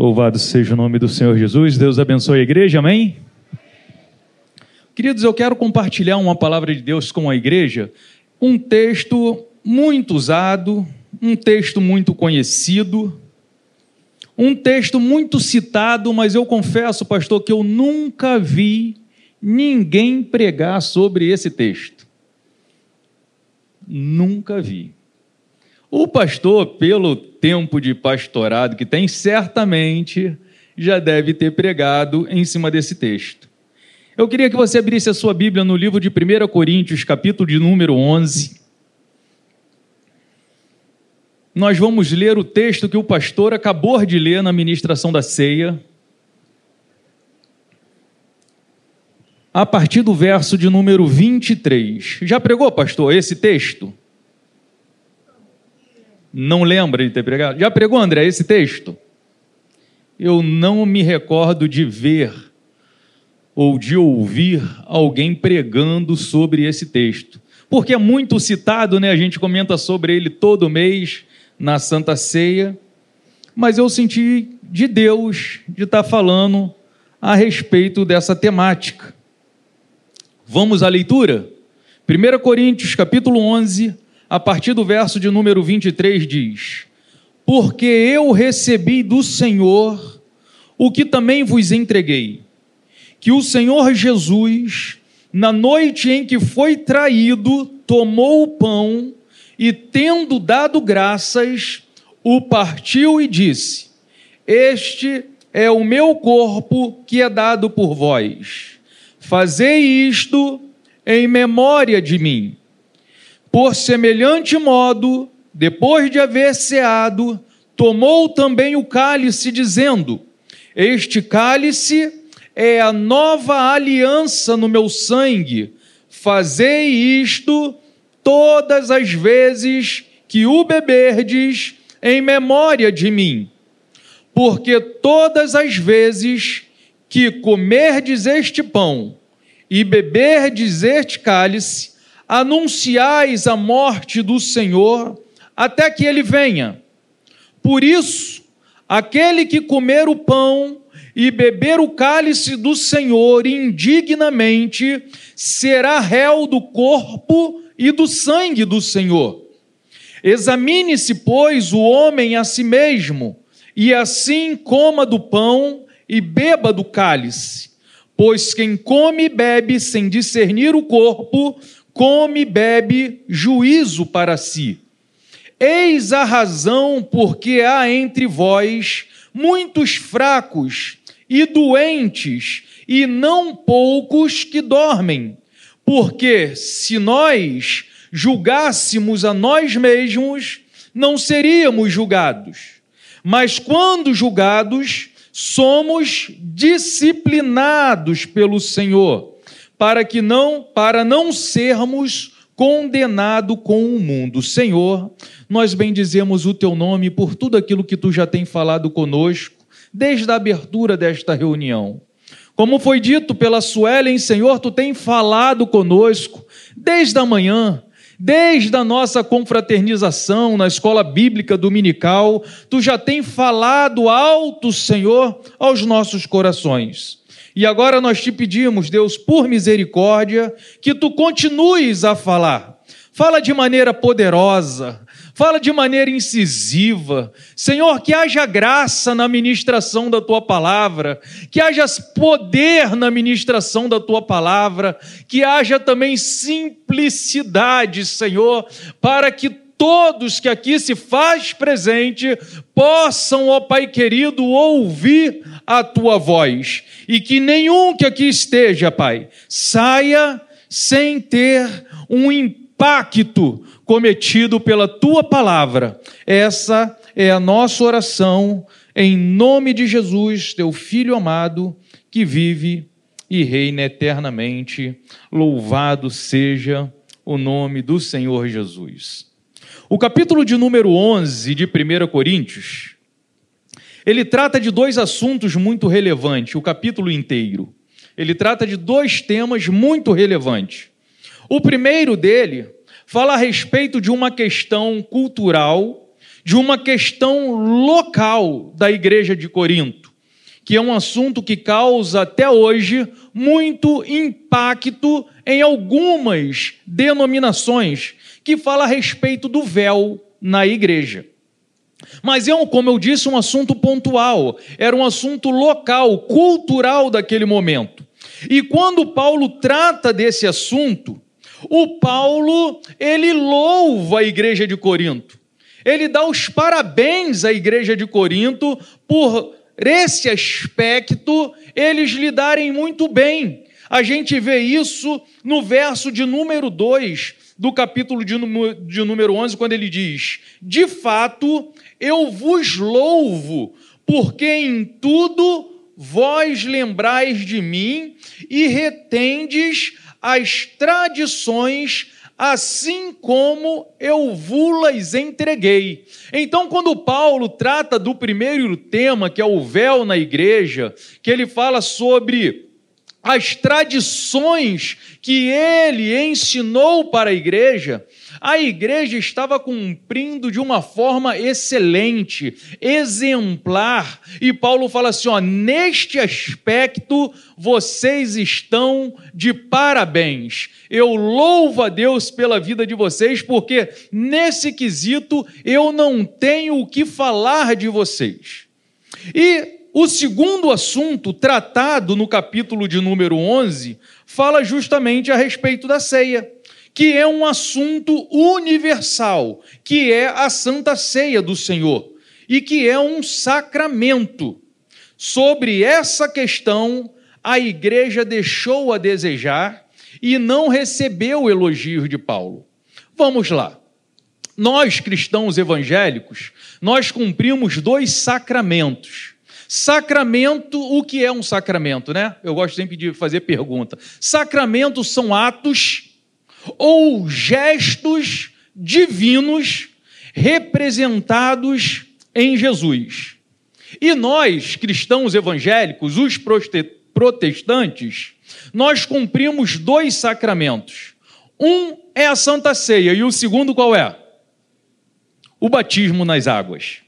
Louvado seja o nome do Senhor Jesus. Deus abençoe a igreja, amém? Queridos, eu quero compartilhar uma palavra de Deus com a igreja, um texto muito usado, um texto muito conhecido, um texto muito citado, mas eu confesso, pastor, que eu nunca vi ninguém pregar sobre esse texto. Nunca vi. O pastor, pelo tempo de pastorado que tem, certamente já deve ter pregado em cima desse texto. Eu queria que você abrisse a sua Bíblia no livro de 1 Coríntios, capítulo de número 11. Nós vamos ler o texto que o pastor acabou de ler na ministração da ceia. A partir do verso de número 23. Já pregou, pastor, esse texto? Não lembra de ter pregado? Já pregou, André, esse texto? Eu não me recordo de ver ou de ouvir alguém pregando sobre esse texto. Porque é muito citado, né? A gente comenta sobre ele todo mês na Santa Ceia. Mas eu senti de Deus de estar falando a respeito dessa temática. Vamos à leitura? 1 Coríntios, capítulo 11, a partir do verso de número 23 diz: Porque eu recebi do Senhor o que também vos entreguei, que o Senhor Jesus, na noite em que foi traído, tomou o pão e, tendo dado graças, o partiu e disse: Este é o meu corpo que é dado por vós. Fazei isto em memória de mim. Por semelhante modo, depois de haver ceado, tomou também o cálice, dizendo: Este cálice é a nova aliança no meu sangue. Fazei isto todas as vezes que o beberdes em memória de mim. Porque todas as vezes que comerdes este pão e beberdes este cálice, anunciais a morte do Senhor até que ele venha. Por isso, aquele que comer o pão e beber o cálice do Senhor indignamente será réu do corpo e do sangue do Senhor. Examine-se, pois, o homem a si mesmo, e assim coma do pão e beba do cálice. Pois quem come e bebe sem discernir o corpo, come e bebe juízo para si. Eis a razão porque há entre vós muitos fracos e doentes, e não poucos que dormem. Porque se nós julgássemos a nós mesmos, não seríamos julgados. Mas quando julgados, somos disciplinados pelo Senhor para que não para não sermos condenado com o mundo. Senhor, nós bendizemos o teu nome por tudo aquilo que tu já tem falado conosco desde a abertura desta reunião. Como foi dito pela Suelen, Senhor, tu tem falado conosco desde a manhã, desde a nossa confraternização na escola bíblica dominical, tu já tem falado alto, Senhor, aos nossos corações. E agora nós te pedimos, Deus, por misericórdia, que tu continues a falar. Fala de maneira poderosa, fala de maneira incisiva. Senhor, que haja graça na ministração da tua palavra, que haja poder na ministração da tua palavra, que haja também simplicidade, Senhor, para que todos que aqui se faz presente possam, ó Pai querido, ouvir a tua voz e que nenhum que aqui esteja, Pai, saia sem ter um impacto cometido pela tua palavra. Essa é a nossa oração em nome de Jesus, teu filho amado, que vive e reina eternamente. Louvado seja o nome do Senhor Jesus. O capítulo de número 11 de 1 Coríntios, ele trata de dois assuntos muito relevantes, o capítulo inteiro. Ele trata de dois temas muito relevantes. O primeiro dele fala a respeito de uma questão cultural de uma questão local da igreja de Corinto, que é um assunto que causa até hoje muito impacto em algumas denominações, que fala a respeito do véu na igreja. Mas é, como eu disse, um assunto pontual, era um assunto local, cultural daquele momento. E quando Paulo trata desse assunto, o Paulo, ele louva a igreja de Corinto. Ele dá os parabéns à igreja de Corinto por esse aspecto eles lidarem muito bem. A gente vê isso no verso de número 2 do capítulo de, número 11, quando ele diz: De fato, eu vos louvo, porque em tudo vós lembrais de mim e retendes as tradições, assim como eu vulas entreguei. Então, quando Paulo trata do primeiro tema, que é o véu na igreja, que ele fala sobre as tradições que ele ensinou para a igreja, a igreja estava cumprindo de uma forma excelente, exemplar. E Paulo fala assim: ó, neste aspecto vocês estão de parabéns. Eu louvo a Deus pela vida de vocês, porque nesse quesito eu não tenho o que falar de vocês. E o segundo assunto tratado no capítulo de número 11 fala justamente a respeito da ceia, que é um assunto universal, que é a Santa Ceia do Senhor e que é um sacramento. Sobre essa questão, a igreja deixou a desejar e não recebeu o elogio de Paulo. Vamos lá. Nós cristãos evangélicos, nós cumprimos dois sacramentos Sacramento, o que é um sacramento, né? Eu gosto sempre de fazer pergunta. Sacramentos são atos ou gestos divinos representados em Jesus. E nós, cristãos evangélicos, os protestantes, nós cumprimos dois sacramentos. Um é a Santa Ceia e o segundo qual é? O batismo nas águas.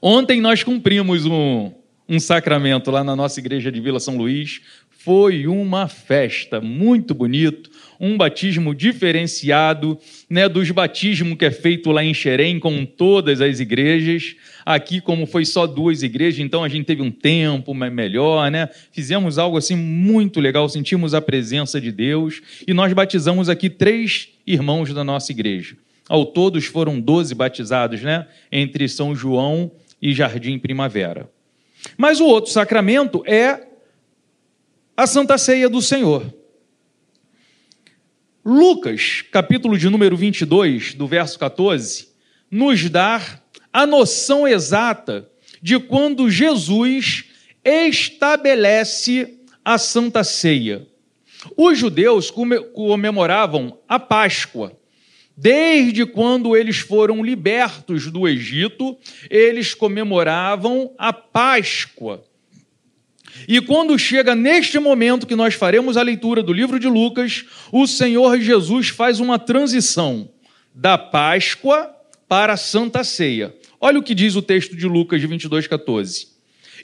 Ontem nós cumprimos um, um sacramento lá na nossa igreja de Vila São Luís. Foi uma festa muito bonito, um batismo diferenciado, né, dos batismos que é feito lá em Xerém com todas as igrejas. Aqui, como foi só duas igrejas, então a gente teve um tempo melhor, né? Fizemos algo assim muito legal, sentimos a presença de Deus e nós batizamos aqui três irmãos da nossa igreja. Ao todos foram doze batizados, né? Entre São João e Jardim Primavera. Mas o outro sacramento é a Santa Ceia do Senhor. Lucas, capítulo de número 22, do verso 14, nos dá a noção exata de quando Jesus estabelece a Santa Ceia. Os judeus comemoravam a Páscoa, Desde quando eles foram libertos do Egito, eles comemoravam a Páscoa. E quando chega neste momento que nós faremos a leitura do livro de Lucas, o Senhor Jesus faz uma transição da Páscoa para a Santa Ceia. Olha o que diz o texto de Lucas 22, 14.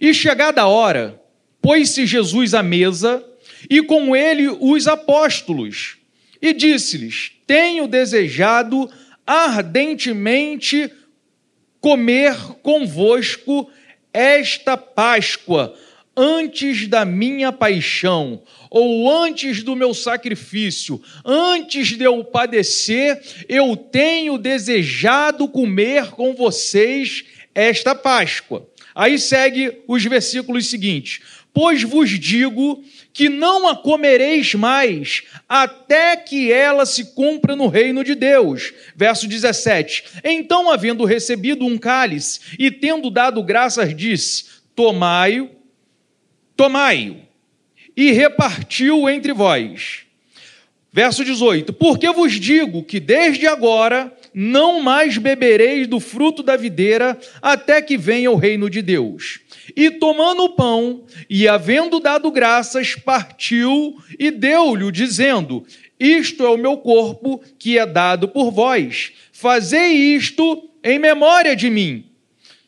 E chegada a hora, pôs-se Jesus à mesa e com ele os apóstolos e disse-lhes: Tenho desejado ardentemente comer convosco esta Páscoa antes da minha paixão, ou antes do meu sacrifício, antes de eu padecer, eu tenho desejado comer com vocês esta Páscoa. Aí segue os versículos seguintes: Pois vos digo que não a comereis mais, até que ela se cumpra no reino de Deus. Verso 17: Então, havendo recebido um cálice e tendo dado graças, disse: Tomai-o, tomai-o, e repartiu entre vós. Verso 18: Porque vos digo que desde agora não mais bebereis do fruto da videira, até que venha o reino de Deus. E tomando o pão, e havendo dado graças, partiu e deu-lhe, dizendo: Isto é o meu corpo que é dado por vós. Fazei isto em memória de mim.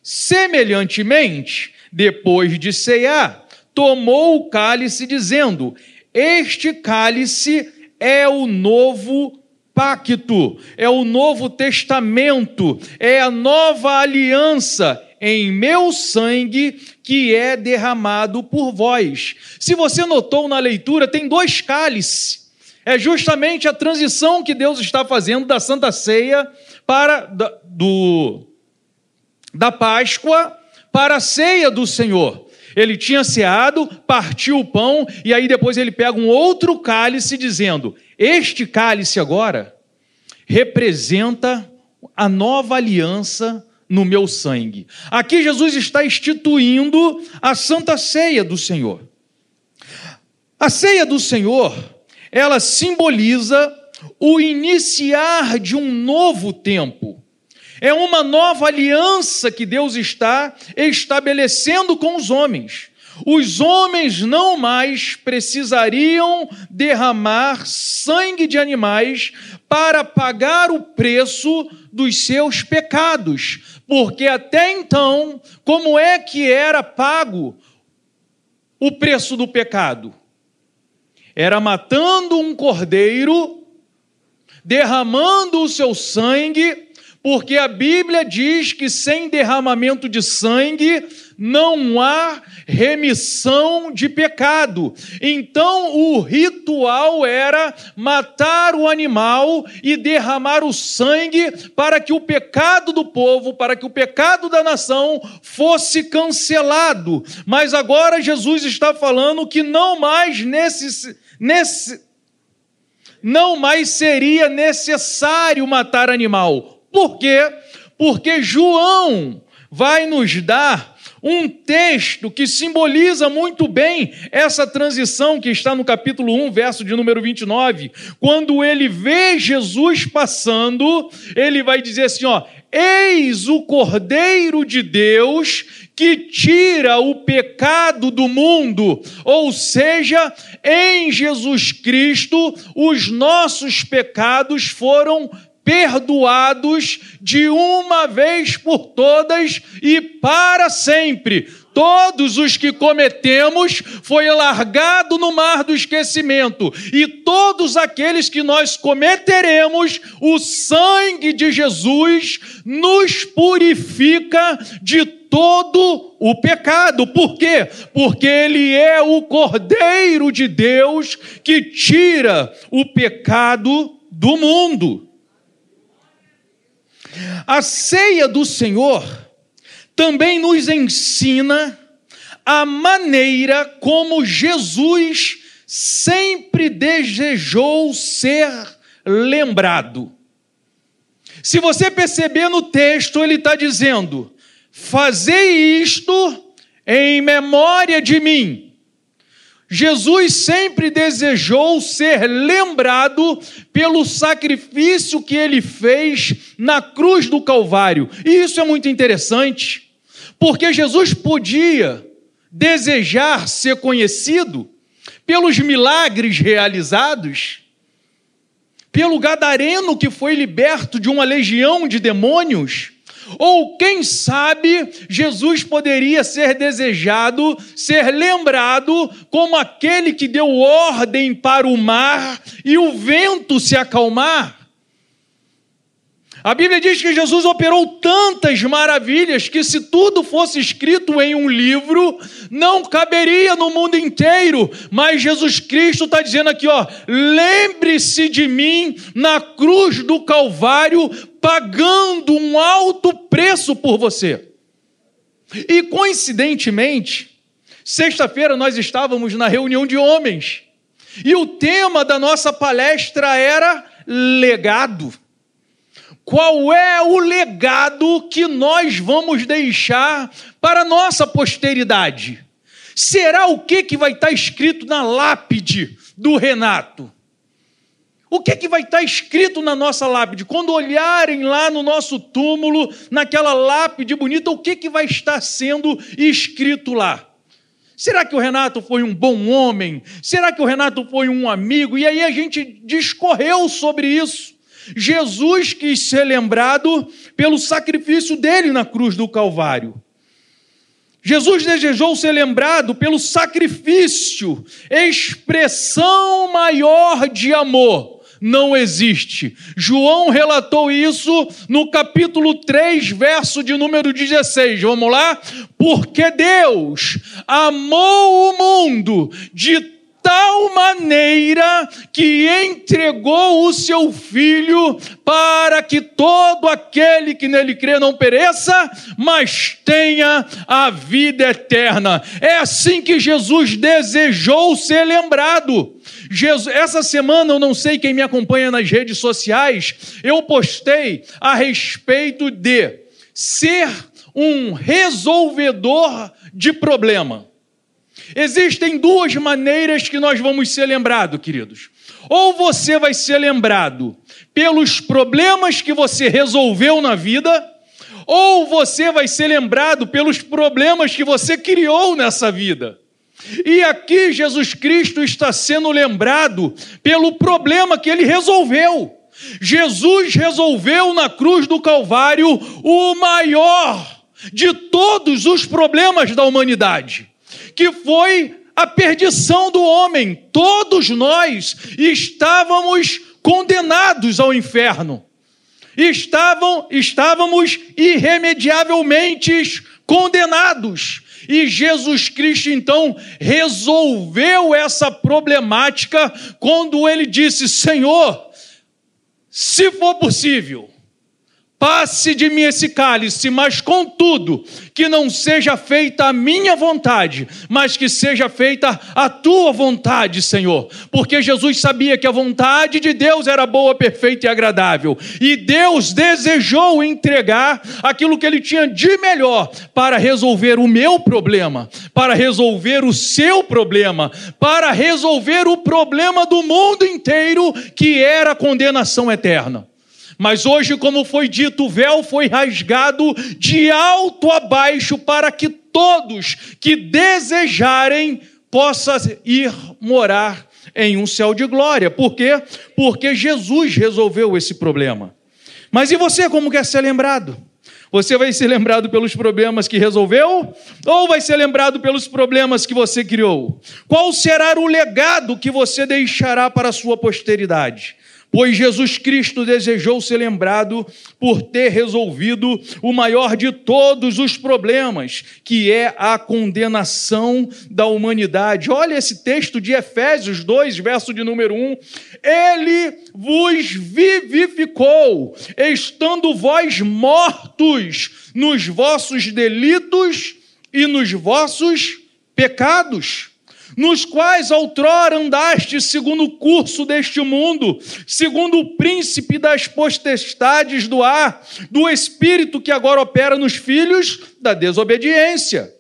Semelhantemente, depois de cear, tomou o cálice, dizendo: Este cálice é o novo pacto, é o novo testamento, é a nova aliança em meu sangue que é derramado por vós. Se você notou na leitura, tem dois cálices. É justamente a transição que Deus está fazendo da Santa Ceia para da, do, da Páscoa para a ceia do Senhor. Ele tinha ceado, partiu o pão, e aí depois ele pega um outro cálice, dizendo: Este cálice agora representa a nova aliança no meu sangue. Aqui Jesus está instituindo a santa ceia do Senhor. A ceia do Senhor, ela simboliza o iniciar de um novo tempo. É uma nova aliança que Deus está estabelecendo com os homens. Os homens não mais precisariam derramar sangue de animais para pagar o preço dos seus pecados, porque até então, como é que era pago o preço do pecado? Era matando um cordeiro, derramando o seu sangue porque a Bíblia diz que sem derramamento de sangue não há remissão de pecado. Então o ritual era matar o animal e derramar o sangue para que o pecado do povo, para que o pecado da nação fosse cancelado. Mas agora Jesus está falando que não mais nesse, nesse não mais seria necessário matar animal por quê? Porque João vai nos dar um texto que simboliza muito bem essa transição que está no capítulo 1, verso de número 29. Quando ele vê Jesus passando, ele vai dizer assim: ó, eis o Cordeiro de Deus que tira o pecado do mundo, ou seja, em Jesus Cristo os nossos pecados foram perdoados de uma vez por todas e para sempre. Todos os que cometemos foi largado no mar do esquecimento, e todos aqueles que nós cometeremos, o sangue de Jesus nos purifica de todo o pecado. Por quê? Porque ele é o Cordeiro de Deus que tira o pecado do mundo. A ceia do Senhor também nos ensina a maneira como Jesus sempre desejou ser lembrado. Se você perceber no texto, ele está dizendo: Fazei isto em memória de mim. Jesus sempre desejou ser lembrado pelo sacrifício que ele fez na cruz do Calvário. E isso é muito interessante, porque Jesus podia desejar ser conhecido pelos milagres realizados, pelo gadareno que foi liberto de uma legião de demônios ou quem sabe Jesus poderia ser desejado, ser lembrado como aquele que deu ordem para o mar e o vento se acalmar. A Bíblia diz que Jesus operou tantas maravilhas que, se tudo fosse escrito em um livro, não caberia no mundo inteiro. Mas Jesus Cristo está dizendo aqui: ó, lembre-se de mim na cruz do Calvário, pagando um alto preço por você. E coincidentemente, sexta-feira nós estávamos na reunião de homens, e o tema da nossa palestra era legado. Qual é o legado que nós vamos deixar para a nossa posteridade? Será o que, que vai estar escrito na lápide do Renato? O que, que vai estar escrito na nossa lápide? Quando olharem lá no nosso túmulo, naquela lápide bonita, o que, que vai estar sendo escrito lá? Será que o Renato foi um bom homem? Será que o Renato foi um amigo? E aí a gente discorreu sobre isso. Jesus quis ser lembrado pelo sacrifício dele na cruz do Calvário. Jesus desejou ser lembrado pelo sacrifício, expressão maior de amor. Não existe. João relatou isso no capítulo 3, verso de número 16. Vamos lá? Porque Deus amou o mundo de tal maneira que entregou o seu filho para que todo aquele que nele crê não pereça, mas tenha a vida eterna. É assim que Jesus desejou ser lembrado. Jesus, essa semana, eu não sei quem me acompanha nas redes sociais, eu postei a respeito de ser um resolvedor de problema. Existem duas maneiras que nós vamos ser lembrados, queridos. Ou você vai ser lembrado pelos problemas que você resolveu na vida, ou você vai ser lembrado pelos problemas que você criou nessa vida. E aqui Jesus Cristo está sendo lembrado pelo problema que ele resolveu. Jesus resolveu na cruz do Calvário o maior de todos os problemas da humanidade que foi a perdição do homem. Todos nós estávamos condenados ao inferno. Estavam, estávamos irremediavelmente condenados. E Jesus Cristo então resolveu essa problemática quando ele disse: Senhor, se for possível, Passe de mim esse cálice, mas contudo, que não seja feita a minha vontade, mas que seja feita a tua vontade, Senhor. Porque Jesus sabia que a vontade de Deus era boa, perfeita e agradável. E Deus desejou entregar aquilo que ele tinha de melhor para resolver o meu problema, para resolver o seu problema, para resolver o problema do mundo inteiro, que era a condenação eterna. Mas hoje, como foi dito, o véu foi rasgado de alto a baixo para que todos que desejarem possam ir morar em um céu de glória. Por quê? Porque Jesus resolveu esse problema. Mas e você, como quer ser lembrado? Você vai ser lembrado pelos problemas que resolveu ou vai ser lembrado pelos problemas que você criou? Qual será o legado que você deixará para a sua posteridade? Pois Jesus Cristo desejou ser lembrado por ter resolvido o maior de todos os problemas, que é a condenação da humanidade. Olha esse texto de Efésios 2, verso de número 1. Ele vos vivificou, estando vós mortos nos vossos delitos e nos vossos pecados nos quais outrora andaste segundo o curso deste mundo, segundo o príncipe das potestades do ar, do espírito que agora opera nos filhos da desobediência,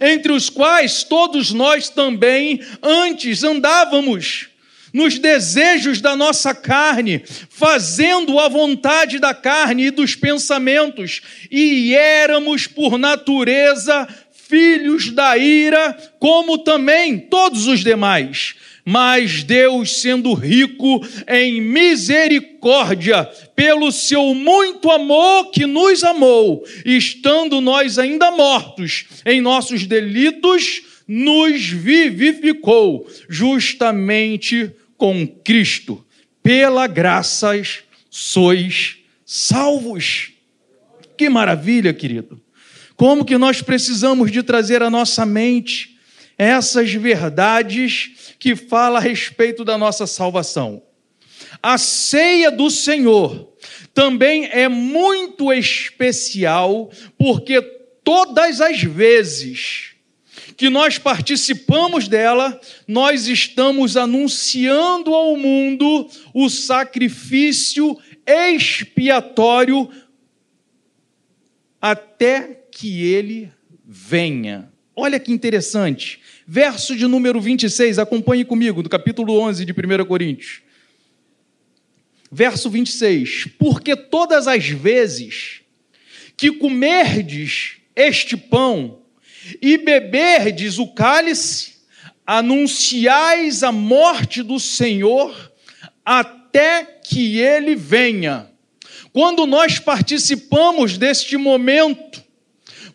entre os quais todos nós também antes andávamos nos desejos da nossa carne, fazendo a vontade da carne e dos pensamentos, e éramos por natureza filhos da ira, como também todos os demais. Mas Deus, sendo rico em misericórdia, pelo seu muito amor que nos amou, estando nós ainda mortos em nossos delitos, nos vivificou justamente com Cristo. Pela graças sois salvos. Que maravilha, querido. Como que nós precisamos de trazer à nossa mente essas verdades que fala a respeito da nossa salvação. A ceia do Senhor também é muito especial, porque todas as vezes que nós participamos dela, nós estamos anunciando ao mundo o sacrifício expiatório até que ele venha. Olha que interessante. Verso de número 26, acompanhe comigo, do capítulo 11 de 1 Coríntios. Verso 26. Porque todas as vezes que comerdes este pão e beberdes o cálice, anunciais a morte do Senhor até que ele venha. Quando nós participamos deste momento,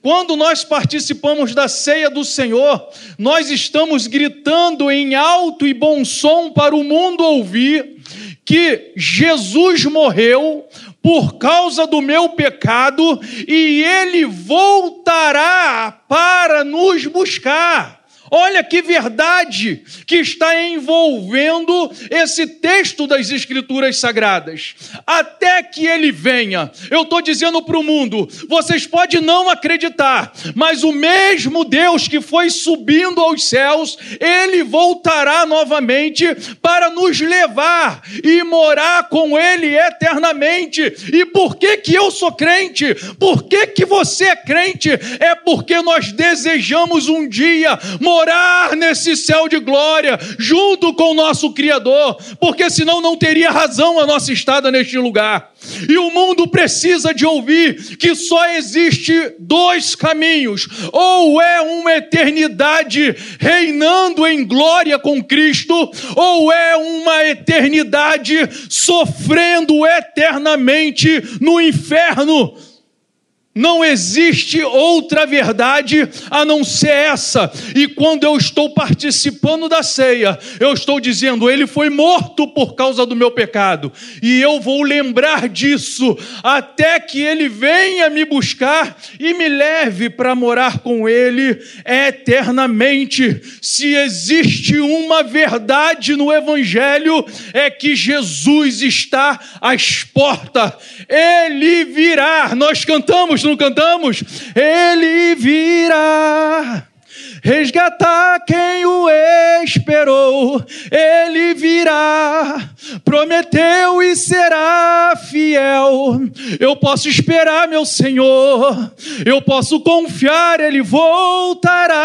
quando nós participamos da ceia do Senhor, nós estamos gritando em alto e bom som para o mundo ouvir que Jesus morreu por causa do meu pecado e ele voltará para nos buscar. Olha que verdade que está envolvendo esse texto das Escrituras Sagradas. Até que ele venha, eu estou dizendo para o mundo: vocês podem não acreditar, mas o mesmo Deus que foi subindo aos céus, ele voltará novamente para nos levar e morar com ele eternamente. E por que, que eu sou crente? Por que, que você é crente? É porque nós desejamos um dia morar morar nesse céu de glória, junto com o nosso Criador, porque senão não teria razão a nossa estada neste lugar. E o mundo precisa de ouvir que só existe dois caminhos: ou é uma eternidade reinando em glória com Cristo, ou é uma eternidade sofrendo eternamente no inferno não existe outra verdade a não ser essa. E quando eu estou participando da ceia, eu estou dizendo: Ele foi morto por causa do meu pecado. E eu vou lembrar disso até que Ele venha me buscar e me leve para morar com Ele eternamente. Se existe uma verdade no Evangelho, é que Jesus está às portas. Ele virá. Nós cantamos não cantamos? Ele virá resgatar quem o esperou, ele virá, prometeu e será fiel. Eu posso esperar, meu Senhor, eu posso confiar, ele voltará,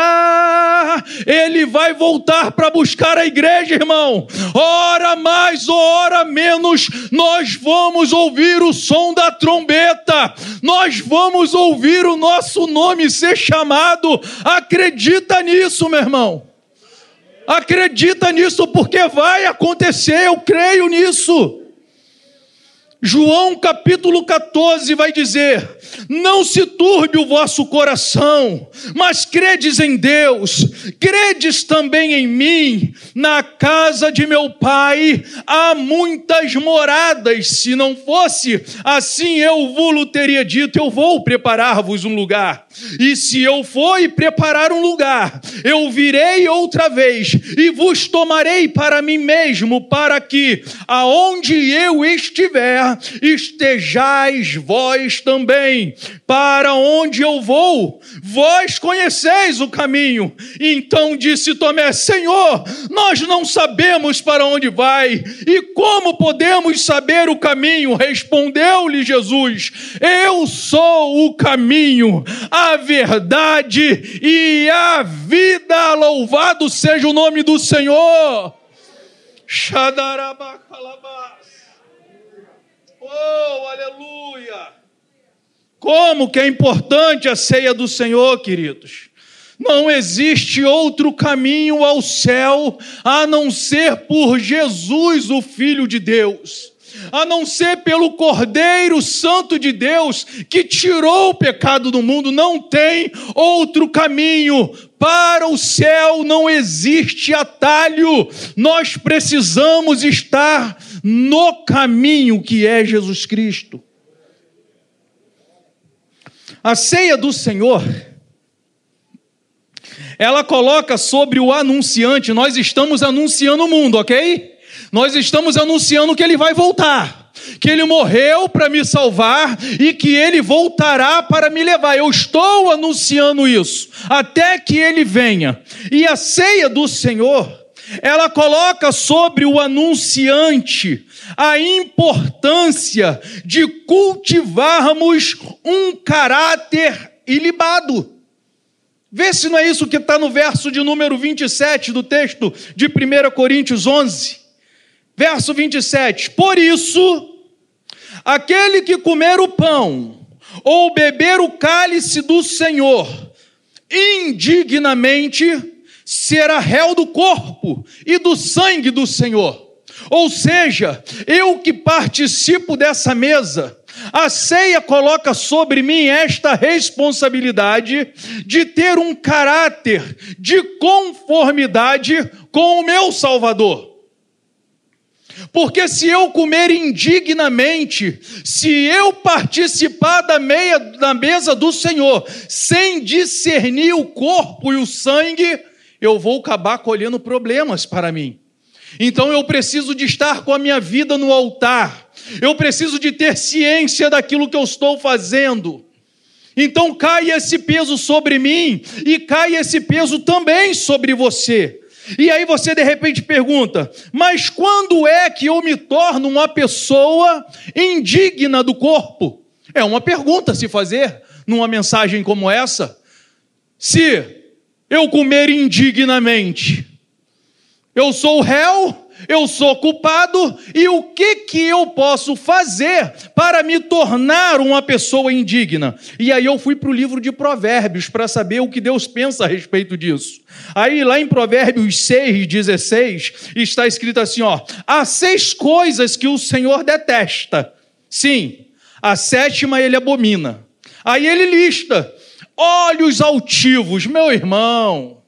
ele vai voltar para buscar a igreja, irmão. Ora mais, ora menos, nós vamos ouvir o som da trombeta, nós vamos ouvir o nosso nome ser chamado. Acredita nisso, meu irmão. Acredita nisso, porque vai acontecer, eu creio nisso. João capítulo 14 vai dizer: Não se turbe o vosso coração, mas credes em Deus, credes também em mim. Na casa de meu pai há muitas moradas. Se não fosse assim, eu vou teria dito: Eu vou preparar-vos um lugar. E se eu for preparar um lugar, eu virei outra vez e vos tomarei para mim mesmo, para que aonde eu estiver, estejais vós também. Para onde eu vou, vós conheceis o caminho. Então disse Tomé: Senhor, nós não sabemos para onde vai, e como podemos saber o caminho? Respondeu-lhe Jesus: Eu sou o caminho, a verdade e a vida. Louvado seja o nome do Senhor. Oh, aleluia! Como que é importante a ceia do Senhor, queridos. Não existe outro caminho ao céu a não ser por Jesus, o Filho de Deus a não ser pelo Cordeiro Santo de Deus que tirou o pecado do mundo, não tem outro caminho. Para o céu não existe atalho, nós precisamos estar no caminho que é Jesus Cristo. A ceia do Senhor, ela coloca sobre o anunciante, nós estamos anunciando o mundo, ok? Nós estamos anunciando que ele vai voltar, que ele morreu para me salvar e que ele voltará para me levar. Eu estou anunciando isso até que ele venha. E a ceia do Senhor, ela coloca sobre o anunciante a importância de cultivarmos um caráter ilibado. Vê se não é isso que está no verso de número 27 do texto de 1 Coríntios 11. Verso 27: Por isso, aquele que comer o pão ou beber o cálice do Senhor indignamente será réu do corpo e do sangue do Senhor. Ou seja, eu que participo dessa mesa, a ceia coloca sobre mim esta responsabilidade de ter um caráter de conformidade com o meu Salvador. Porque se eu comer indignamente, se eu participar da, meia, da mesa do Senhor, sem discernir o corpo e o sangue, eu vou acabar colhendo problemas para mim. Então eu preciso de estar com a minha vida no altar. Eu preciso de ter ciência daquilo que eu estou fazendo. Então cai esse peso sobre mim e cai esse peso também sobre você. E aí você de repente pergunta: mas quando é que eu me torno uma pessoa indigna do corpo? É uma pergunta a se fazer numa mensagem como essa. Se eu comer indignamente, eu sou réu eu sou culpado e o que que eu posso fazer para me tornar uma pessoa indigna? E aí eu fui para o livro de Provérbios para saber o que Deus pensa a respeito disso. Aí lá em Provérbios 6, 16, está escrito assim: ó, há seis coisas que o Senhor detesta. Sim, a sétima ele abomina. Aí ele lista: olhos altivos, meu irmão.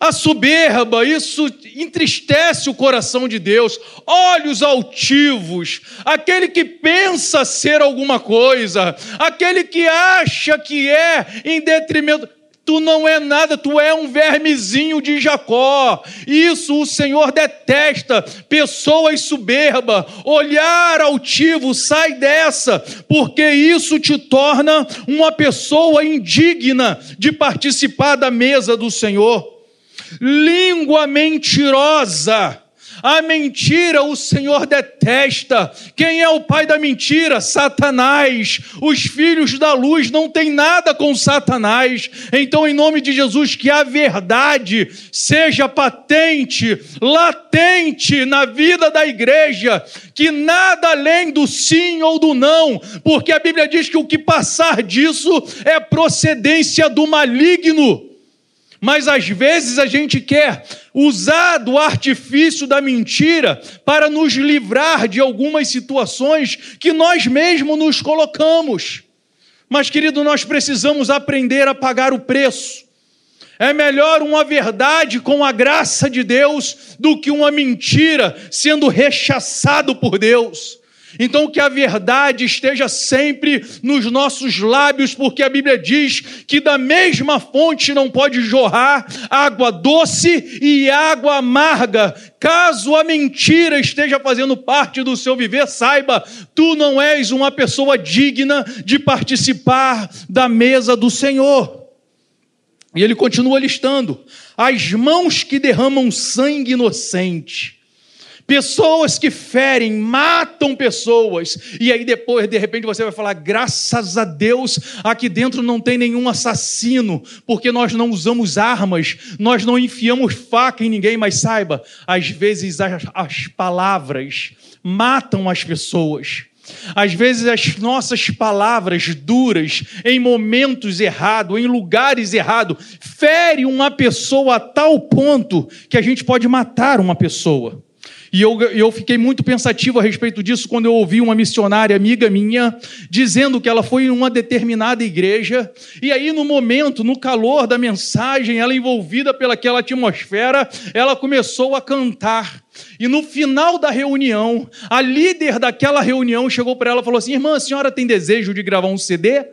A soberba, isso entristece o coração de Deus. Olhos altivos, aquele que pensa ser alguma coisa, aquele que acha que é em detrimento. Tu não é nada, tu é um vermezinho de Jacó. Isso o Senhor detesta. Pessoas soberba, olhar altivo, sai dessa, porque isso te torna uma pessoa indigna de participar da mesa do Senhor língua mentirosa. A mentira o Senhor detesta. Quem é o pai da mentira? Satanás. Os filhos da luz não têm nada com Satanás. Então, em nome de Jesus, que a verdade seja patente, latente na vida da igreja, que nada além do sim ou do não, porque a Bíblia diz que o que passar disso é procedência do maligno. Mas às vezes a gente quer usar do artifício da mentira para nos livrar de algumas situações que nós mesmos nos colocamos. Mas, querido, nós precisamos aprender a pagar o preço. É melhor uma verdade com a graça de Deus do que uma mentira sendo rechaçado por Deus. Então, que a verdade esteja sempre nos nossos lábios, porque a Bíblia diz que da mesma fonte não pode jorrar água doce e água amarga. Caso a mentira esteja fazendo parte do seu viver, saiba, tu não és uma pessoa digna de participar da mesa do Senhor. E ele continua listando: as mãos que derramam sangue inocente Pessoas que ferem, matam pessoas, e aí depois, de repente, você vai falar: graças a Deus, aqui dentro não tem nenhum assassino, porque nós não usamos armas, nós não enfiamos faca em ninguém, mas saiba, às vezes as, as palavras matam as pessoas. Às vezes as nossas palavras duras, em momentos errados, em lugares errados, ferem uma pessoa a tal ponto que a gente pode matar uma pessoa. E eu, eu fiquei muito pensativo a respeito disso quando eu ouvi uma missionária amiga minha dizendo que ela foi em uma determinada igreja, e aí, no momento, no calor da mensagem, ela envolvida pelaquela atmosfera, ela começou a cantar. E no final da reunião, a líder daquela reunião chegou para ela e falou assim: Irmã, a senhora tem desejo de gravar um CD?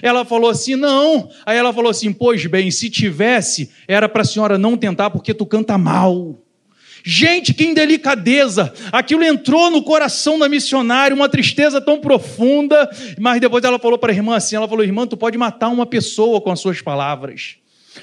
Ela falou assim: Não. Aí ela falou assim: Pois bem, se tivesse, era para a senhora não tentar porque tu canta mal. Gente, que indelicadeza! Aquilo entrou no coração da missionária, uma tristeza tão profunda. Mas depois ela falou para a irmã assim: ela falou, irmã, tu pode matar uma pessoa com as suas palavras.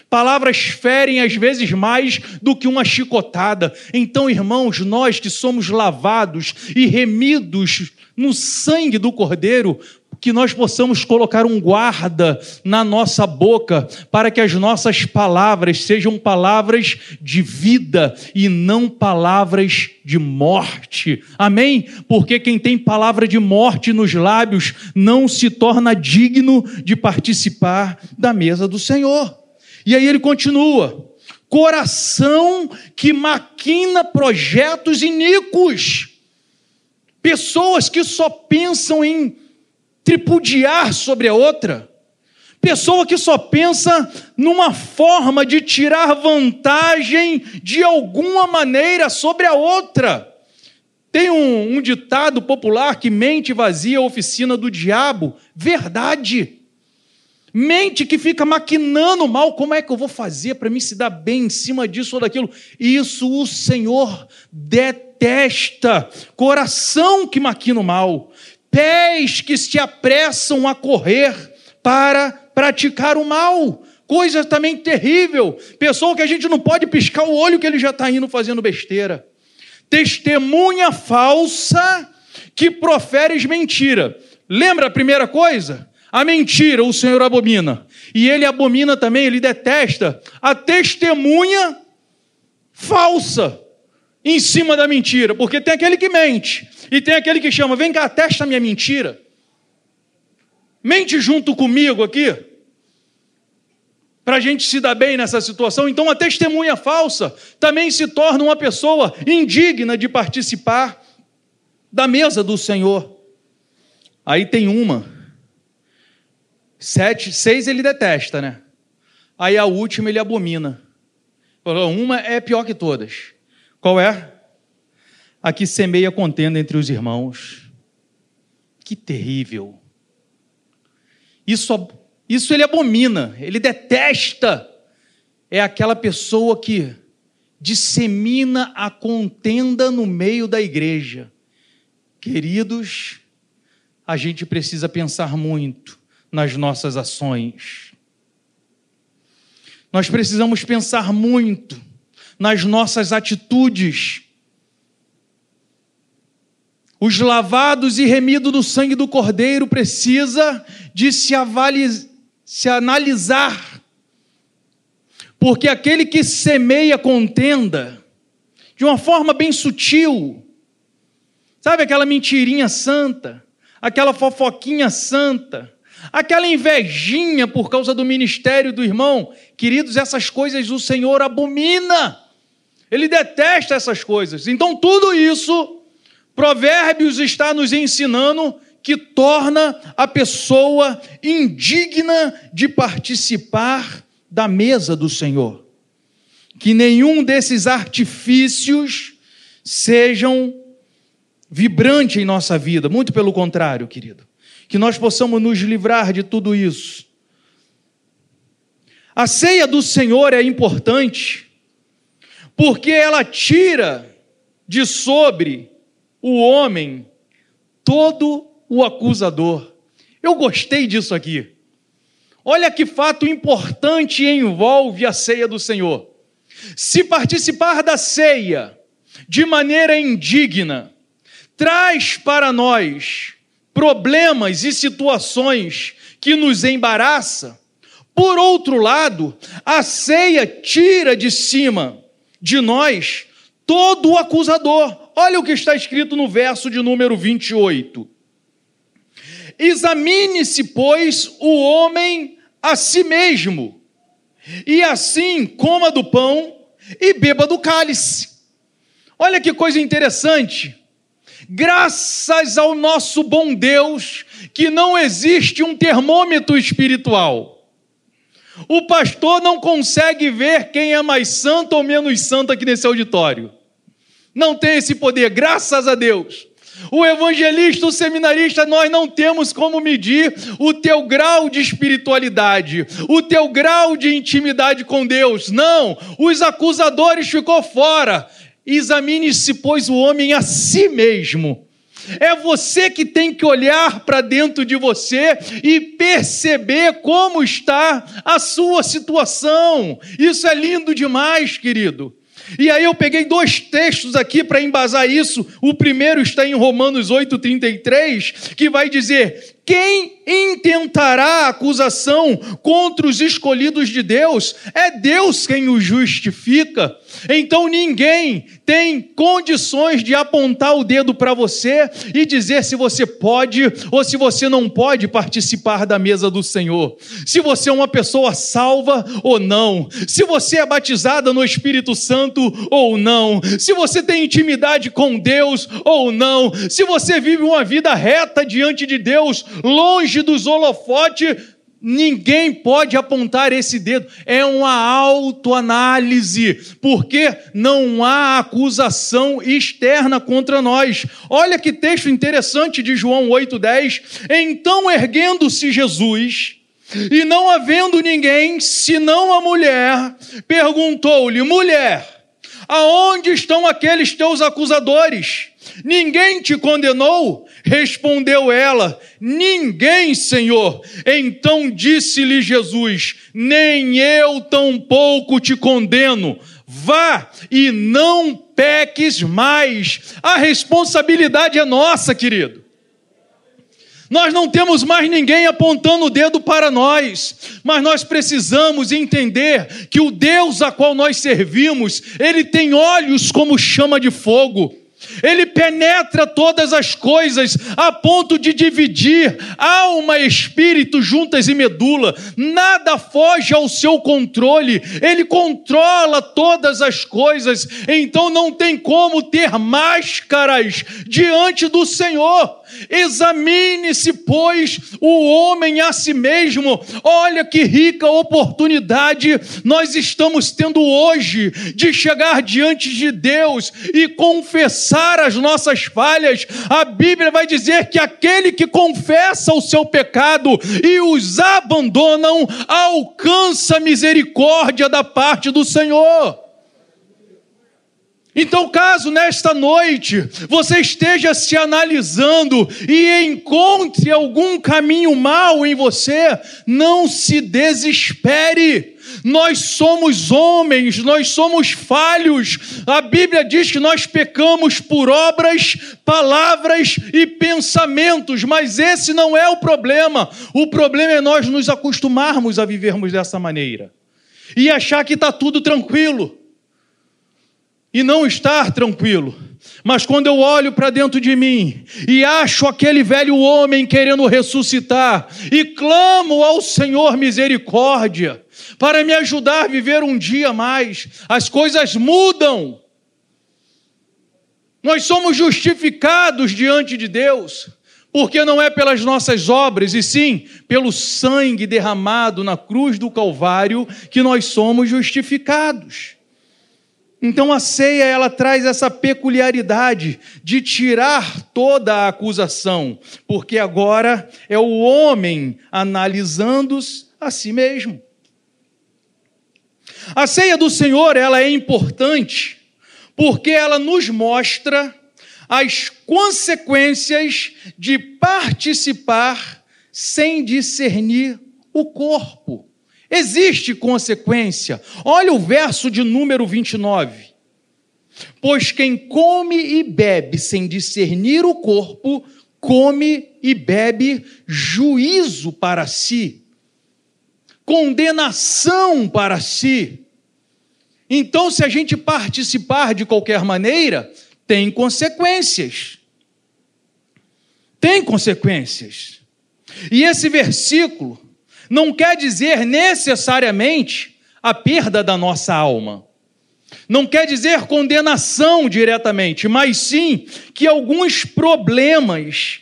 Palavras ferem às vezes mais do que uma chicotada. Então, irmãos, nós que somos lavados e remidos no sangue do Cordeiro, que nós possamos colocar um guarda na nossa boca, para que as nossas palavras sejam palavras de vida e não palavras de morte. Amém? Porque quem tem palavra de morte nos lábios não se torna digno de participar da mesa do Senhor. E aí ele continua: coração que maquina projetos iníquos, pessoas que só pensam em tripudiar sobre a outra, pessoa que só pensa numa forma de tirar vantagem de alguma maneira sobre a outra. Tem um, um ditado popular que mente vazia a oficina do diabo. Verdade. Mente que fica maquinando mal, como é que eu vou fazer para me se dar bem em cima disso ou daquilo? Isso o Senhor detesta. Coração que maquina o mal, pés que se apressam a correr para praticar o mal. Coisa também terrível. Pessoa que a gente não pode piscar o olho que ele já está indo fazendo besteira testemunha falsa que proferes mentira. Lembra a primeira coisa? A mentira o Senhor abomina. E ele abomina também, ele detesta a testemunha falsa em cima da mentira. Porque tem aquele que mente e tem aquele que chama: vem cá, testa minha mentira. Mente junto comigo aqui para a gente se dar bem nessa situação. Então, a testemunha falsa também se torna uma pessoa indigna de participar da mesa do Senhor. Aí tem uma. Sete, seis ele detesta, né? Aí a última ele abomina. Uma é pior que todas. Qual é? A que semeia contenda entre os irmãos. Que terrível. Isso isso ele abomina, ele detesta. É aquela pessoa que dissemina a contenda no meio da igreja. Queridos, a gente precisa pensar muito nas nossas ações. Nós precisamos pensar muito nas nossas atitudes. Os lavados e remidos do sangue do Cordeiro precisa de se avaliar se analisar, porque aquele que semeia contenda, de uma forma bem sutil, sabe aquela mentirinha santa, aquela fofoquinha santa, aquela invejinha por causa do ministério do irmão, queridos, essas coisas o Senhor abomina, ele detesta essas coisas, então tudo isso, Provérbios está nos ensinando que torna a pessoa indigna de participar da mesa do Senhor. Que nenhum desses artifícios sejam vibrantes em nossa vida, muito pelo contrário, querido. Que nós possamos nos livrar de tudo isso. A ceia do Senhor é importante porque ela tira de sobre o homem todo o acusador. Eu gostei disso aqui. Olha que fato importante envolve a ceia do Senhor. Se participar da ceia de maneira indigna, traz para nós problemas e situações que nos embaraça. Por outro lado, a ceia tira de cima de nós todo o acusador. Olha o que está escrito no verso de número 28. Examine-se, pois, o homem a si mesmo, e assim coma do pão e beba do cálice. Olha que coisa interessante. Graças ao nosso bom Deus, que não existe um termômetro espiritual. O pastor não consegue ver quem é mais santo ou menos santo aqui nesse auditório. Não tem esse poder, graças a Deus. O evangelista, o seminarista, nós não temos como medir o teu grau de espiritualidade, o teu grau de intimidade com Deus. Não, os acusadores ficou fora. Examine-se, pois, o homem a si mesmo. É você que tem que olhar para dentro de você e perceber como está a sua situação. Isso é lindo demais, querido. E aí eu peguei dois textos aqui para embasar isso. O primeiro está em Romanos 8:33, que vai dizer: "Quem intentará acusação contra os escolhidos de Deus? É Deus quem os justifica. Então ninguém tem condições de apontar o dedo para você e dizer se você pode ou se você não pode participar da mesa do Senhor. Se você é uma pessoa salva ou não. Se você é batizada no Espírito Santo ou não. Se você tem intimidade com Deus ou não. Se você vive uma vida reta diante de Deus, longe dos holofotes Ninguém pode apontar esse dedo, é uma autoanálise, porque não há acusação externa contra nós. Olha que texto interessante de João 8,10. Então, erguendo-se Jesus, e não havendo ninguém, senão a mulher, perguntou-lhe: mulher, aonde estão aqueles teus acusadores? Ninguém te condenou? Respondeu ela: Ninguém, Senhor. Então disse-lhe Jesus: Nem eu tampouco te condeno. Vá e não peques mais. A responsabilidade é nossa, querido. Nós não temos mais ninguém apontando o dedo para nós, mas nós precisamos entender que o Deus a qual nós servimos, ele tem olhos como chama de fogo. Ele penetra todas as coisas a ponto de dividir alma e espírito juntas e medula. Nada foge ao seu controle. Ele controla todas as coisas. Então não tem como ter máscaras diante do Senhor. Examine-se, pois, o homem a si mesmo. Olha que rica oportunidade nós estamos tendo hoje de chegar diante de Deus e confessar as nossas falhas. A Bíblia vai dizer que aquele que confessa o seu pecado e os abandonam alcança misericórdia da parte do Senhor. Então, caso nesta noite você esteja se analisando e encontre algum caminho mal em você, não se desespere. Nós somos homens, nós somos falhos. A Bíblia diz que nós pecamos por obras, palavras e pensamentos, mas esse não é o problema. O problema é nós nos acostumarmos a vivermos dessa maneira e achar que está tudo tranquilo e não estar tranquilo. Mas quando eu olho para dentro de mim e acho aquele velho homem querendo ressuscitar e clamo ao Senhor misericórdia para me ajudar a viver um dia mais, as coisas mudam. Nós somos justificados diante de Deus, porque não é pelas nossas obras, e sim pelo sangue derramado na cruz do Calvário que nós somos justificados. Então a ceia ela traz essa peculiaridade de tirar toda a acusação, porque agora é o homem analisando a si mesmo. A ceia do Senhor ela é importante porque ela nos mostra as consequências de participar sem discernir o corpo. Existe consequência. Olha o verso de número 29. Pois quem come e bebe sem discernir o corpo, come e bebe juízo para si, condenação para si. Então, se a gente participar de qualquer maneira, tem consequências. Tem consequências. E esse versículo não quer dizer necessariamente a perda da nossa alma. Não quer dizer condenação diretamente, mas sim que alguns problemas,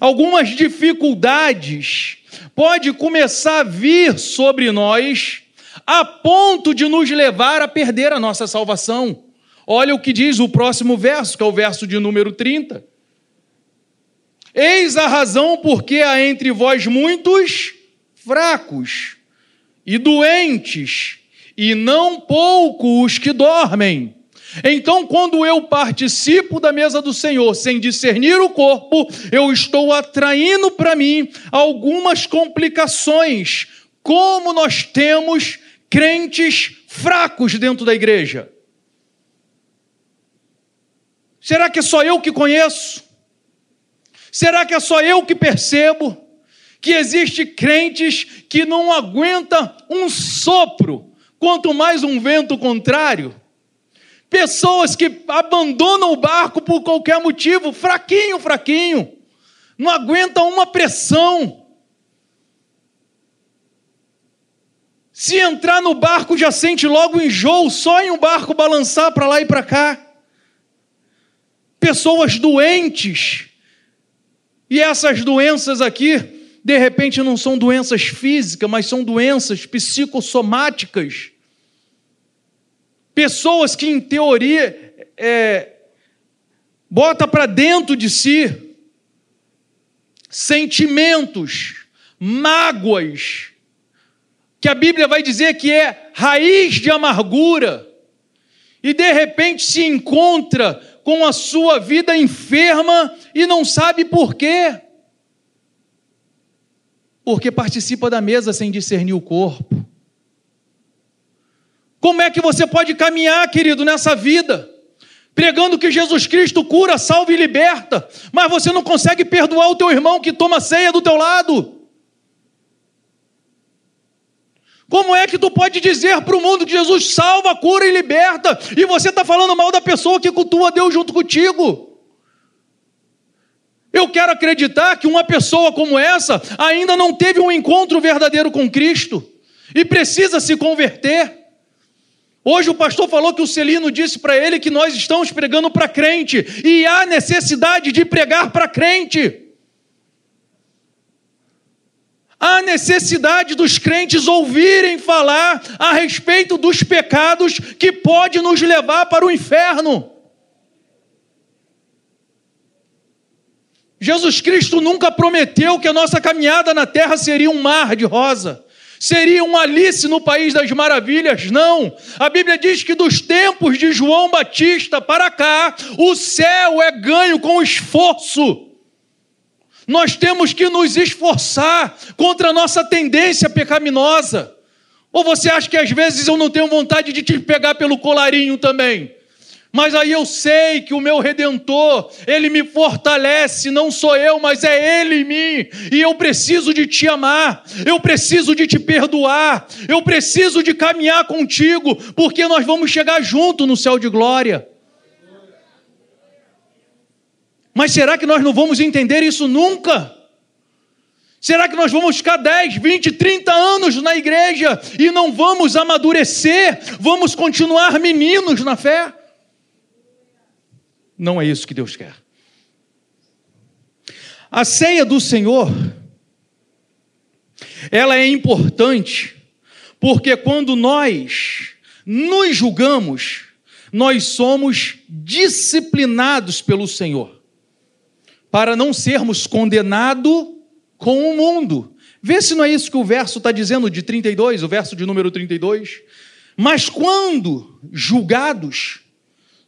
algumas dificuldades pode começar a vir sobre nós a ponto de nos levar a perder a nossa salvação. Olha o que diz o próximo verso, que é o verso de número 30. Eis a razão porque há entre vós muitos fracos e doentes, e não pouco os que dormem. Então, quando eu participo da mesa do Senhor sem discernir o corpo, eu estou atraindo para mim algumas complicações, como nós temos crentes fracos dentro da igreja. Será que é só eu que conheço? Será que é só eu que percebo? que existe crentes que não aguenta um sopro, quanto mais um vento contrário. Pessoas que abandonam o barco por qualquer motivo, fraquinho, fraquinho, não aguenta uma pressão. Se entrar no barco já sente logo enjoo só em um barco balançar para lá e para cá. Pessoas doentes. E essas doenças aqui, de repente, não são doenças físicas, mas são doenças psicossomáticas. Pessoas que, em teoria, é, bota para dentro de si sentimentos, mágoas, que a Bíblia vai dizer que é raiz de amargura, e de repente se encontra com a sua vida enferma e não sabe por quê. Porque participa da mesa sem discernir o corpo. Como é que você pode caminhar, querido, nessa vida? Pregando que Jesus Cristo cura, salva e liberta, mas você não consegue perdoar o teu irmão que toma ceia do teu lado. Como é que tu pode dizer para o mundo que Jesus salva, cura e liberta, e você está falando mal da pessoa que cultua Deus junto contigo? Eu quero acreditar que uma pessoa como essa ainda não teve um encontro verdadeiro com Cristo e precisa se converter. Hoje o pastor falou que o Celino disse para ele que nós estamos pregando para crente e há necessidade de pregar para crente. Há necessidade dos crentes ouvirem falar a respeito dos pecados que pode nos levar para o inferno. Jesus Cristo nunca prometeu que a nossa caminhada na terra seria um mar de rosa, seria um Alice no país das maravilhas, não. A Bíblia diz que dos tempos de João Batista para cá, o céu é ganho com esforço. Nós temos que nos esforçar contra a nossa tendência pecaminosa. Ou você acha que às vezes eu não tenho vontade de te pegar pelo colarinho também? Mas aí eu sei que o meu redentor, ele me fortalece, não sou eu, mas é ele em mim, e eu preciso de te amar, eu preciso de te perdoar, eu preciso de caminhar contigo, porque nós vamos chegar junto no céu de glória. Mas será que nós não vamos entender isso nunca? Será que nós vamos ficar 10, 20, 30 anos na igreja e não vamos amadurecer? Vamos continuar meninos na fé? Não é isso que Deus quer. A ceia do Senhor, ela é importante, porque quando nós nos julgamos, nós somos disciplinados pelo Senhor para não sermos condenados com o mundo. Vê se não é isso que o verso está dizendo de 32, o verso de número 32. Mas quando julgados,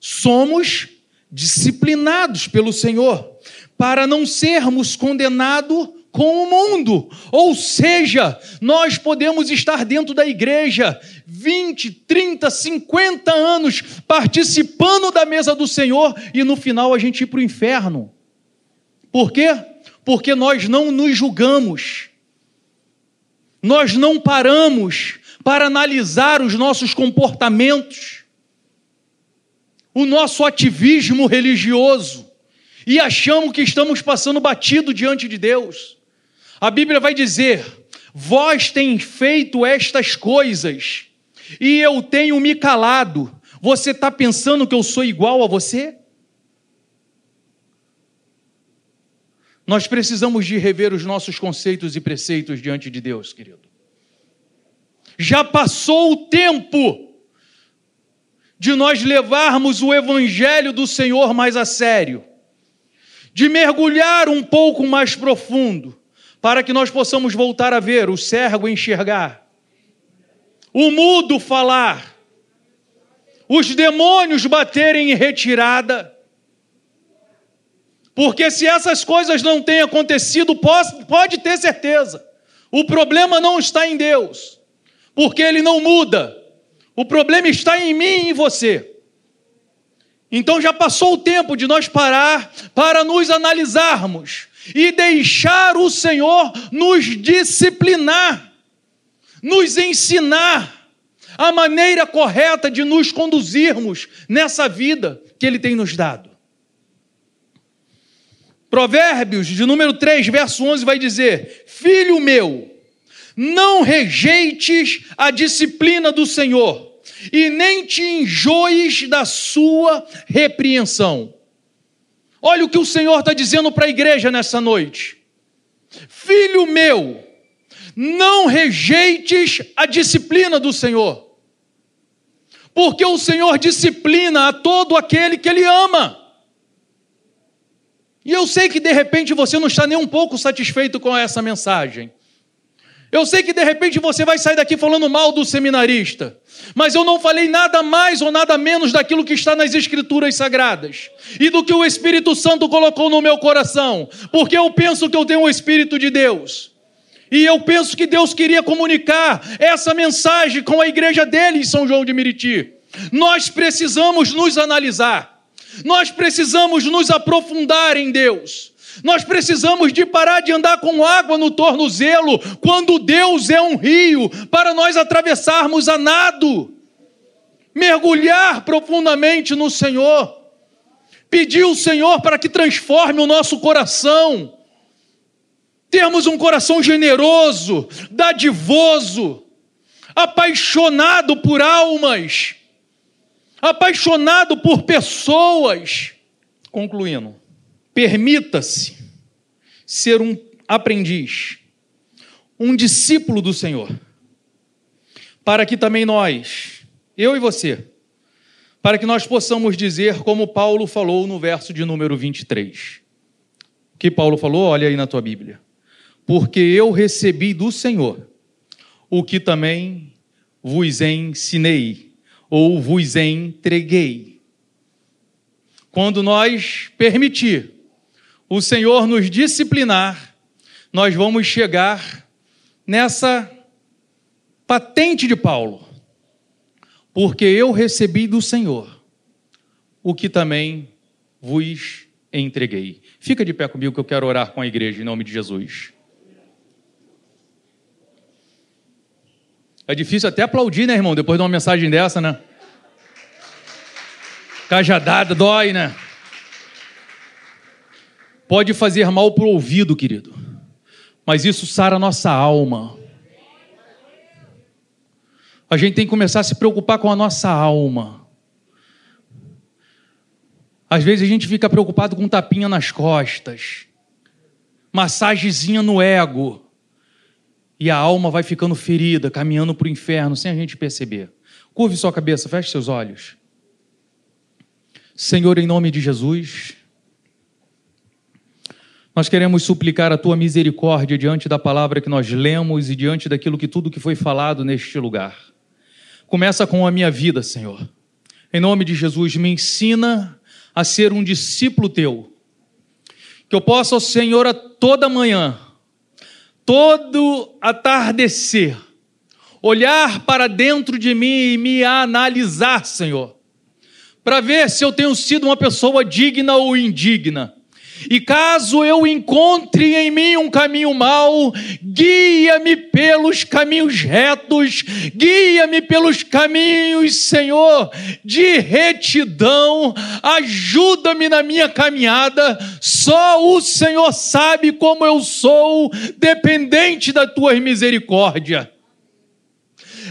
somos disciplinados pelo Senhor, para não sermos condenados com o mundo. Ou seja, nós podemos estar dentro da igreja 20, 30, 50 anos participando da mesa do Senhor e no final a gente ir para o inferno. Por quê? Porque nós não nos julgamos, nós não paramos para analisar os nossos comportamentos, o nosso ativismo religioso e achamos que estamos passando batido diante de Deus. A Bíblia vai dizer: Vós tens feito estas coisas e eu tenho me calado. Você está pensando que eu sou igual a você? Nós precisamos de rever os nossos conceitos e preceitos diante de Deus, querido. Já passou o tempo de nós levarmos o evangelho do Senhor mais a sério, de mergulhar um pouco mais profundo, para que nós possamos voltar a ver o cego enxergar, o mudo falar, os demônios baterem em retirada porque se essas coisas não têm acontecido, pode ter certeza. O problema não está em Deus, porque Ele não muda. O problema está em mim e em você. Então já passou o tempo de nós parar para nos analisarmos e deixar o Senhor nos disciplinar, nos ensinar a maneira correta de nos conduzirmos nessa vida que Ele tem nos dado. Provérbios, de número 3, verso 11, vai dizer: Filho meu, não rejeites a disciplina do Senhor, e nem te enjoes da sua repreensão. Olha o que o Senhor está dizendo para a igreja nessa noite. Filho meu, não rejeites a disciplina do Senhor, porque o Senhor disciplina a todo aquele que Ele ama. E eu sei que de repente você não está nem um pouco satisfeito com essa mensagem. Eu sei que de repente você vai sair daqui falando mal do seminarista, mas eu não falei nada mais ou nada menos daquilo que está nas Escrituras Sagradas e do que o Espírito Santo colocou no meu coração, porque eu penso que eu tenho o Espírito de Deus. E eu penso que Deus queria comunicar essa mensagem com a igreja dele em São João de Meriti. Nós precisamos nos analisar. Nós precisamos nos aprofundar em Deus. Nós precisamos de parar de andar com água no tornozelo, quando Deus é um rio, para nós atravessarmos a nado. Mergulhar profundamente no Senhor. Pedir ao Senhor para que transforme o nosso coração. Termos um coração generoso, dadivoso, apaixonado por almas apaixonado por pessoas. Concluindo, permita-se ser um aprendiz, um discípulo do Senhor, para que também nós, eu e você, para que nós possamos dizer como Paulo falou no verso de número 23. O que Paulo falou? Olha aí na tua Bíblia. Porque eu recebi do Senhor o que também vos ensinei ou vos entreguei. Quando nós permitir o Senhor nos disciplinar, nós vamos chegar nessa patente de Paulo, porque eu recebi do Senhor o que também vos entreguei. Fica de pé comigo que eu quero orar com a igreja em nome de Jesus. É difícil até aplaudir, né, irmão? Depois de uma mensagem dessa, né? Cajadada dói, né? Pode fazer mal para o ouvido, querido, mas isso sara a nossa alma. A gente tem que começar a se preocupar com a nossa alma. Às vezes a gente fica preocupado com tapinha nas costas, massagezinha no ego e a alma vai ficando ferida, caminhando para o inferno sem a gente perceber. Curve sua cabeça, feche seus olhos. Senhor, em nome de Jesus, nós queremos suplicar a tua misericórdia diante da palavra que nós lemos e diante daquilo que tudo que foi falado neste lugar. Começa com a minha vida, Senhor. Em nome de Jesus, me ensina a ser um discípulo teu. Que eu possa, Senhor, a toda manhã todo atardecer, olhar para dentro de mim e me analisar, Senhor, para ver se eu tenho sido uma pessoa digna ou indigna e caso eu encontre em mim um caminho mau, guia-me pelos caminhos retos, guia-me pelos caminhos, Senhor, de retidão, ajuda-me na minha caminhada. Só o Senhor sabe como eu sou dependente da tua misericórdia.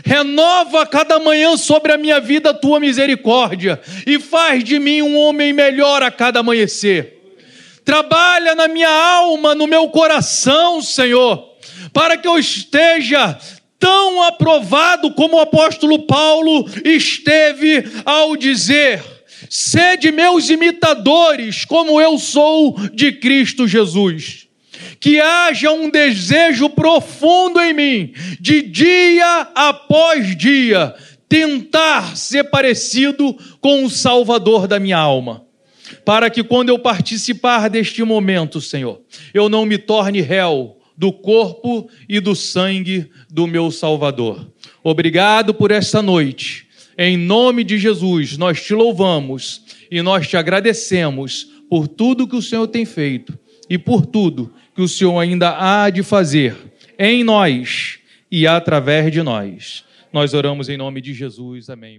Renova cada manhã sobre a minha vida a tua misericórdia e faz de mim um homem melhor a cada amanhecer. Trabalha na minha alma, no meu coração, Senhor, para que eu esteja tão aprovado como o apóstolo Paulo esteve ao dizer: Sede meus imitadores, como eu sou de Cristo Jesus. Que haja um desejo profundo em mim, de dia após dia, tentar ser parecido com o Salvador da minha alma para que quando eu participar deste momento, Senhor, eu não me torne réu do corpo e do sangue do meu Salvador. Obrigado por esta noite. Em nome de Jesus, nós te louvamos e nós te agradecemos por tudo que o Senhor tem feito e por tudo que o Senhor ainda há de fazer em nós e através de nós. Nós oramos em nome de Jesus. Amém.